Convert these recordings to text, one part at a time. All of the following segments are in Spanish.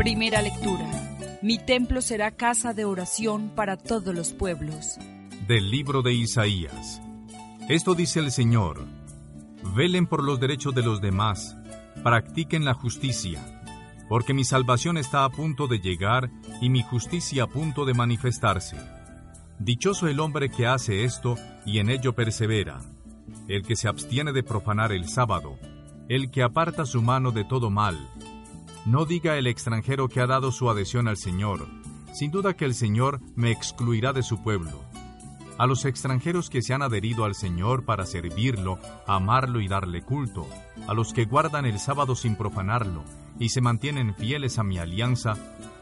Primera lectura. Mi templo será casa de oración para todos los pueblos. Del libro de Isaías. Esto dice el Señor. Velen por los derechos de los demás, practiquen la justicia, porque mi salvación está a punto de llegar y mi justicia a punto de manifestarse. Dichoso el hombre que hace esto y en ello persevera, el que se abstiene de profanar el sábado, el que aparta su mano de todo mal, no diga el extranjero que ha dado su adhesión al Señor. Sin duda que el Señor me excluirá de su pueblo. A los extranjeros que se han adherido al Señor para servirlo, amarlo y darle culto, a los que guardan el sábado sin profanarlo y se mantienen fieles a mi alianza,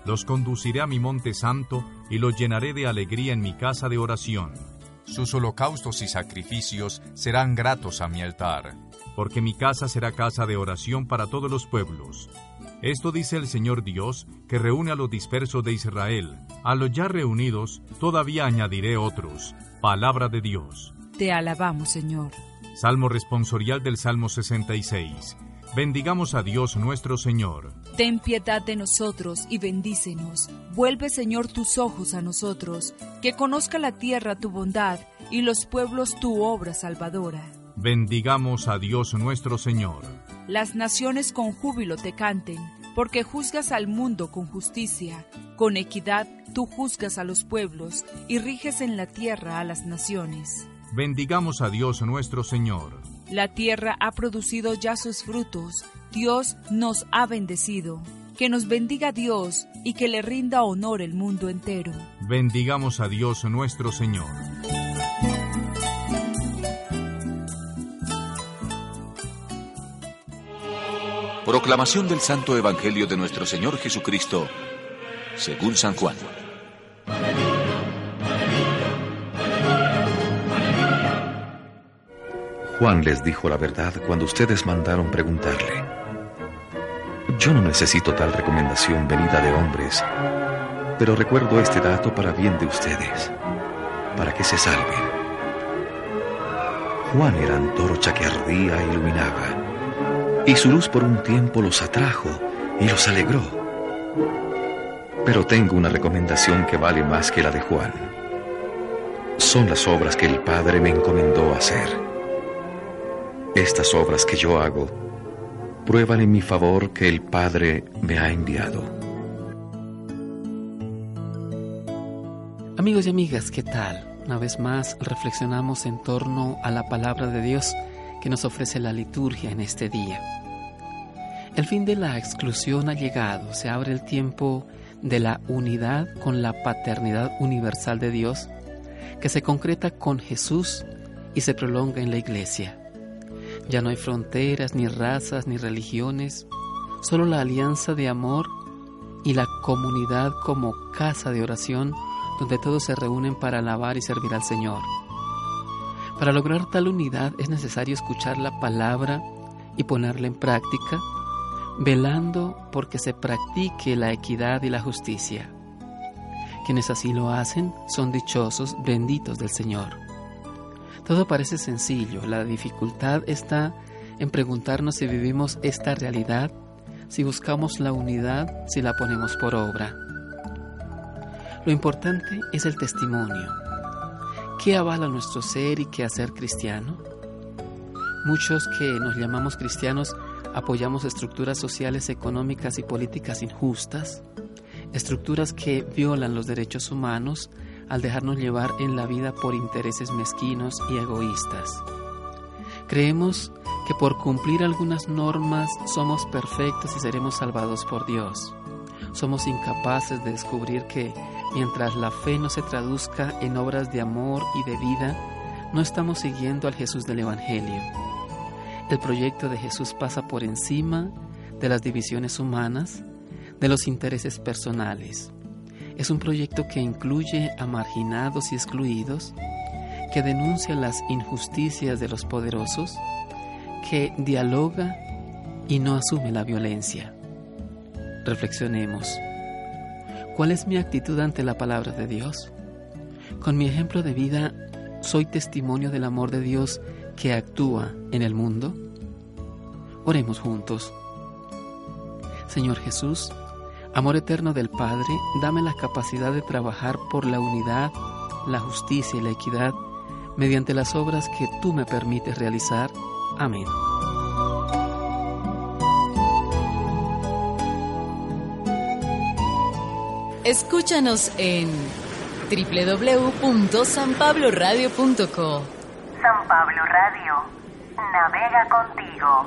los conduciré a mi monte santo y los llenaré de alegría en mi casa de oración. Sus holocaustos y sacrificios serán gratos a mi altar, porque mi casa será casa de oración para todos los pueblos. Esto dice el Señor Dios, que reúne a los dispersos de Israel. A los ya reunidos, todavía añadiré otros. Palabra de Dios. Te alabamos, Señor. Salmo responsorial del Salmo 66. Bendigamos a Dios nuestro Señor. Ten piedad de nosotros y bendícenos. Vuelve, Señor, tus ojos a nosotros, que conozca la tierra tu bondad y los pueblos tu obra salvadora. Bendigamos a Dios nuestro Señor las naciones con júbilo te canten, porque juzgas al mundo con justicia, con equidad tú juzgas a los pueblos y riges en la tierra a las naciones. Bendigamos a Dios nuestro Señor. La tierra ha producido ya sus frutos, Dios nos ha bendecido. Que nos bendiga Dios y que le rinda honor el mundo entero. Bendigamos a Dios nuestro Señor. Proclamación del Santo Evangelio de nuestro Señor Jesucristo, según San Juan. Juan les dijo la verdad cuando ustedes mandaron preguntarle. Yo no necesito tal recomendación venida de hombres, pero recuerdo este dato para bien de ustedes, para que se salven. Juan era antorcha que ardía e iluminaba y su luz por un tiempo los atrajo y los alegró. Pero tengo una recomendación que vale más que la de Juan. Son las obras que el Padre me encomendó hacer. Estas obras que yo hago prueban en mi favor que el Padre me ha enviado. Amigos y amigas, ¿qué tal? Una vez más reflexionamos en torno a la palabra de Dios que nos ofrece la liturgia en este día. El fin de la exclusión ha llegado, se abre el tiempo de la unidad con la paternidad universal de Dios, que se concreta con Jesús y se prolonga en la iglesia. Ya no hay fronteras, ni razas, ni religiones, solo la alianza de amor y la comunidad como casa de oración donde todos se reúnen para alabar y servir al Señor. Para lograr tal unidad es necesario escuchar la palabra y ponerla en práctica velando porque se practique la equidad y la justicia. Quienes así lo hacen son dichosos, benditos del Señor. Todo parece sencillo, la dificultad está en preguntarnos si vivimos esta realidad, si buscamos la unidad, si la ponemos por obra. Lo importante es el testimonio. ¿Qué avala nuestro ser y qué hacer cristiano? Muchos que nos llamamos cristianos apoyamos estructuras sociales, económicas y políticas injustas, estructuras que violan los derechos humanos al dejarnos llevar en la vida por intereses mezquinos y egoístas. Creemos que por cumplir algunas normas somos perfectos y seremos salvados por Dios. Somos incapaces de descubrir que mientras la fe no se traduzca en obras de amor y de vida, no estamos siguiendo al Jesús del Evangelio El proyecto de Jesús pasa por encima de las divisiones humanas, de los intereses personales. Es un proyecto que incluye a marginados y excluidos, que denuncia las injusticias de los poderosos, que dialoga y no asume la violencia. Reflexionemos. ¿Cuál es mi actitud ante la palabra de Dios? Con mi ejemplo de vida, ¿soy testimonio del amor de Dios que actúa en el mundo? Oremos juntos. Señor Jesús, amor eterno del Padre, dame la capacidad de trabajar por la unidad, la justicia y la equidad mediante las obras que tú me permites realizar. Amén. Escúchanos en www.sanpabloradio.co. San Pablo Radio, navega contigo.